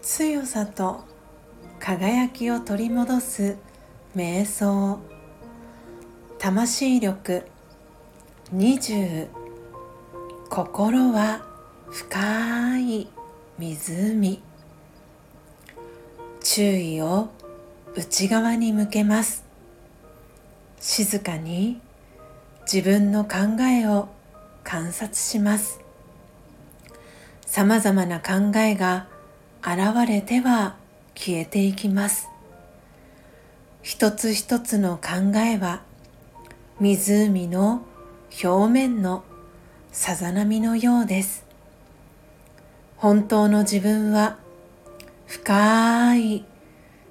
強さと輝きを取り戻す瞑想。魂力。20心は深い湖。注意を内側に向けます。静かに自分の考えを観察します。さまざまな考えが現れては消えていきます。一つ一つの考えは湖の表面のさざ波のようです。本当の自分は深い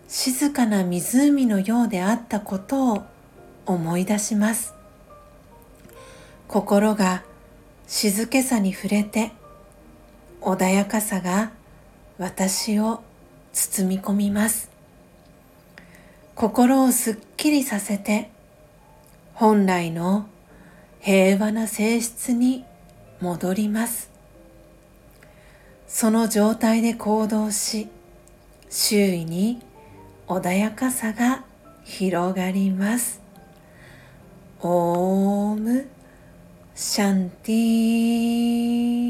静かな湖のようであったことを思い出します。心が静けさに触れて穏やかさが私を包み込みます。心をすっきりさせて本来の平和な性質に戻ります。その状態で行動し周囲に穏やかさが広がります。オーム。シャンティー。